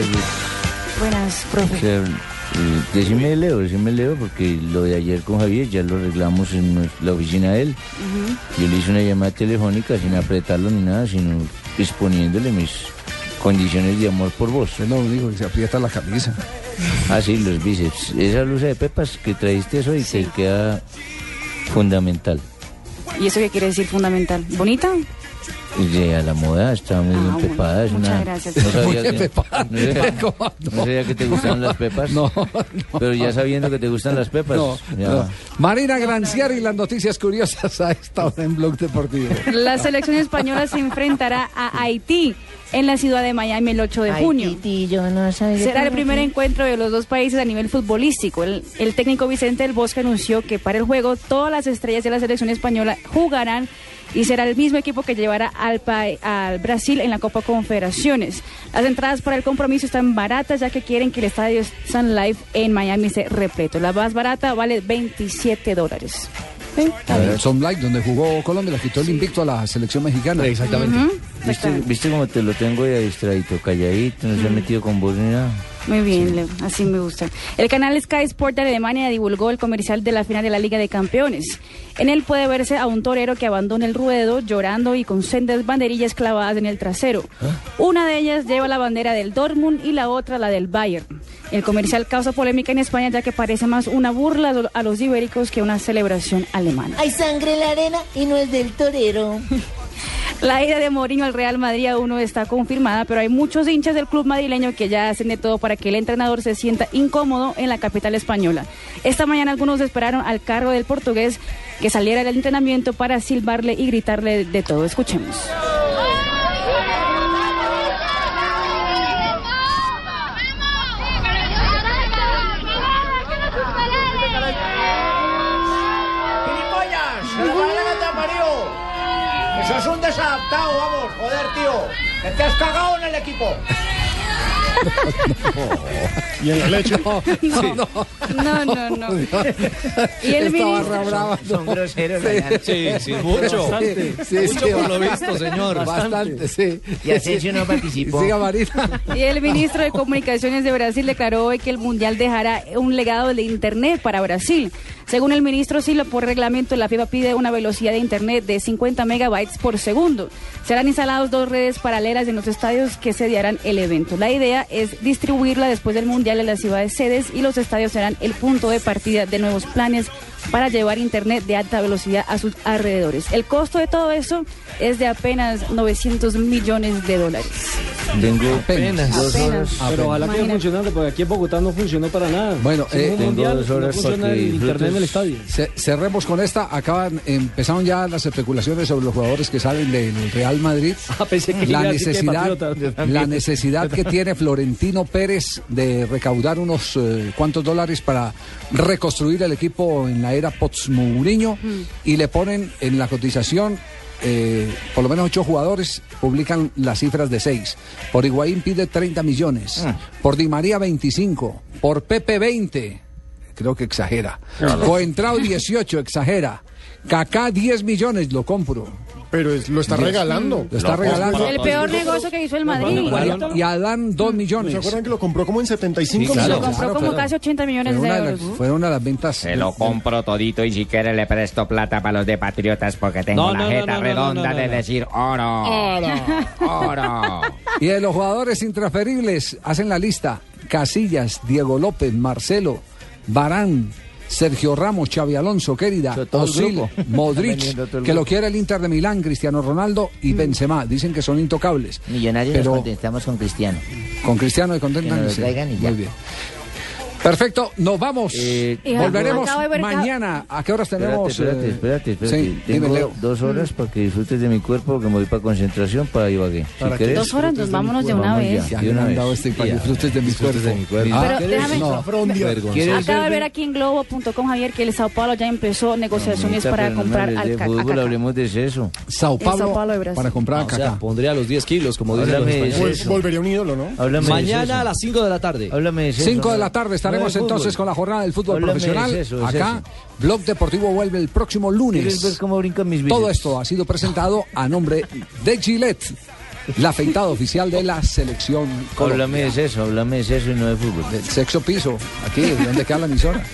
tardes. Buenas, O profe. sea, eh, decime Leo, decime Leo, porque lo de ayer con Javier ya lo arreglamos en la oficina de él. Yo le hice una llamada telefónica sin apretarlo ni nada, sino exponiéndole mis condiciones de amor por vos. Lo único que se aprieta la camisa. Ah, sí, los bíceps. Esa blusa de pepas que trajiste eso y te queda fundamental. ¿Y eso qué quiere decir fundamental? ¿Bonita? De a la moda, está muy Ah, bien bueno, pepada. Es muchas una, gracias. No sabía, que, pepada. no sabía- ¿Cómo no? no sabía que te gustan las pepas. No, Pero ya sabiendo que te gustan las pepas. no, ya. no. Marina Granciari y las noticias curiosas a esta hora en Blog Deportivo. La selección española se enfrentará a Haití en la ciudad de Miami el 8 de junio. Será el primer encuentro de los dos países a nivel futbolístico. El, el técnico Vicente del Bosque anunció que para el juego todas las estrellas de la selección española jugarán y será el mismo equipo que llevará al, Brasil en la Copa Confederaciones. Las entradas para el compromiso están baratas ya que quieren que el estadio Sun Life en Miami esté repleto. La más barata vale 27 dólares. ¿Sí? El Son Light, donde jugó Colombia, le quitó el invicto a la selección mexicana. Exactamente. ¿Viste. ¿Viste cómo te lo tengo ya distradito, calladito, no se ha metido con vos ni nada? Muy bien, Leo, así me gusta. El canal Sky Sport de Alemania divulgó el comercial de la final de la Liga de Campeones. En él puede verse a un torero que abandona el ruedo llorando y con sendas banderillas clavadas en el trasero. Una de ellas lleva la bandera del Dortmund y la otra la del Bayern. El comercial causa polémica en España ya que parece más una burla a los ibéricos que una celebración alemana. Hay sangre en la arena y no es del torero. La ida de Mourinho al Real Madrid aún no está confirmada, pero hay muchos hinchas del club madrileño que ya hacen de todo para que el entrenador se sienta incómodo en la capital española. Esta mañana algunos esperaron al cargo del portugués que saliera del entrenamiento para silbarle y gritarle de todo. Escuchemos. ¡Gilipollas! ¡Se lo vale que te ha parido! ¡Eso es un desadaptado, vamos! ¡Joder, tío! ¡Que te has cagado en el equipo! Y en la leche. No, no, no. no. Y el ministro. Son groseros. Sí, sí, mucho. Sí, Mucho sí, por lo visto, señor. Bastante, sí. Y Asensio no participó. Siga, Marina. y el ministro de Comunicaciones de Brasil declaró hoy que el Mundial dejará un legado de Internet para Brasil. Según el ministro Silo, por reglamento, la FIFA pide una velocidad de Internet de 50 megabytes por segundo. Serán instalados dos redes paralelas en los estadios que sediarán el evento. La idea es distribuirla después del Mundial en las ciudades sedes y los estadios serán el punto de partida de nuevos planes para llevar Internet de alta velocidad a sus alrededores. El costo de todo eso es de apenas 900 millones de dólares. Tengo Apenas. dos Apenas. horas. Pero ojalá que Imagínate. funcionando, porque aquí en Bogotá no funcionó para nada. Bueno, eh, un tengo mundial, dos horas no funciona que el internet en el estadio. Ce- cerremos con esta. Acaban, empezaron ya las especulaciones sobre los jugadores que salen del Real Madrid. Ah, pensé que la que necesidad, Patriota. la necesidad que tiene Florentino Pérez de recaudar unos eh, cuantos dólares para reconstruir el equipo en la era Potsmourinho y le ponen en la cotización eh, por lo menos ocho jugadores publican las cifras de seis. Por Higuaín pide 30 millones, por Di María 25, por Pepe 20, creo que exagera. Coentrao 18, exagera. Kaká 10 millones, lo compro. Pero es- lo está regalando. Lo está regalando. El peor negocio que hizo el Madrid. Y Adán 2 ¿Se millones. acuerdan que lo compró como en 75 Sí, claro. Lo millones? compró como casi 80 Fue millones de euros. las, fue una de las ventas. Se lo compro todito y si quiere le presto plata para los de Patriotas porque tengo No, la jeta no, no, redonda no, no, de no. decir oro. Oro. Y de los jugadores intransferibles, hacen la lista. Casillas, Diego López, Marcelo, Barán, Sergio Ramos, Xavi Alonso, Querida, Osil. Modric, que lo quiere el Inter de Milán, Cristiano Ronaldo y Benzema. Dicen que son intocables. Millonarios nos Pero contestamos con Cristiano. con Cristiano y contentan. Que nos lo sí. traigan y ya. Muy bien. Perfecto, nos vamos. Eh, Y Volveremos de mañana. ¿A qué horas tenemos? Espérate, eh, espérate, espérate. Sí, Tengo dime, dos horas para que disfrutes de mi cuerpo, que me voy para concentración para Ibagué. Si querés, Dos horas, nos vámonos de una vez. Ya de han vez. dado este para que Ya. disfrutes de mi cuerpo. Ah, Pero déjame- No. ¿Quieres Acaba de ver aquí en globo.com, Javier, que el Sao Paulo ya empezó negociaciones para no comprar hables al de fútbol, hablemos de eso. Sao Paulo, de para comprar a O sea, Kaká. pondría los 10 kilos, como dicen los de españoles. Volvería un ídolo, ¿no? De Mañana a las 5 de la tarde. Háblame de eso. 5 de la ¿no? tarde No estaremos de entonces con la jornada del fútbol Háblame, profesional. es eso, es Acá, eso. Blog Deportivo vuelve el próximo ¿Quieres ver lunes. cómo brincan mis bíceps? Todo esto ha sido presentado a nombre de Gillette. La afeitada oficial de la selección Háblame de eso, háblame de eso y no de fútbol. Del sexo piso, aquí, donde queda la emisora.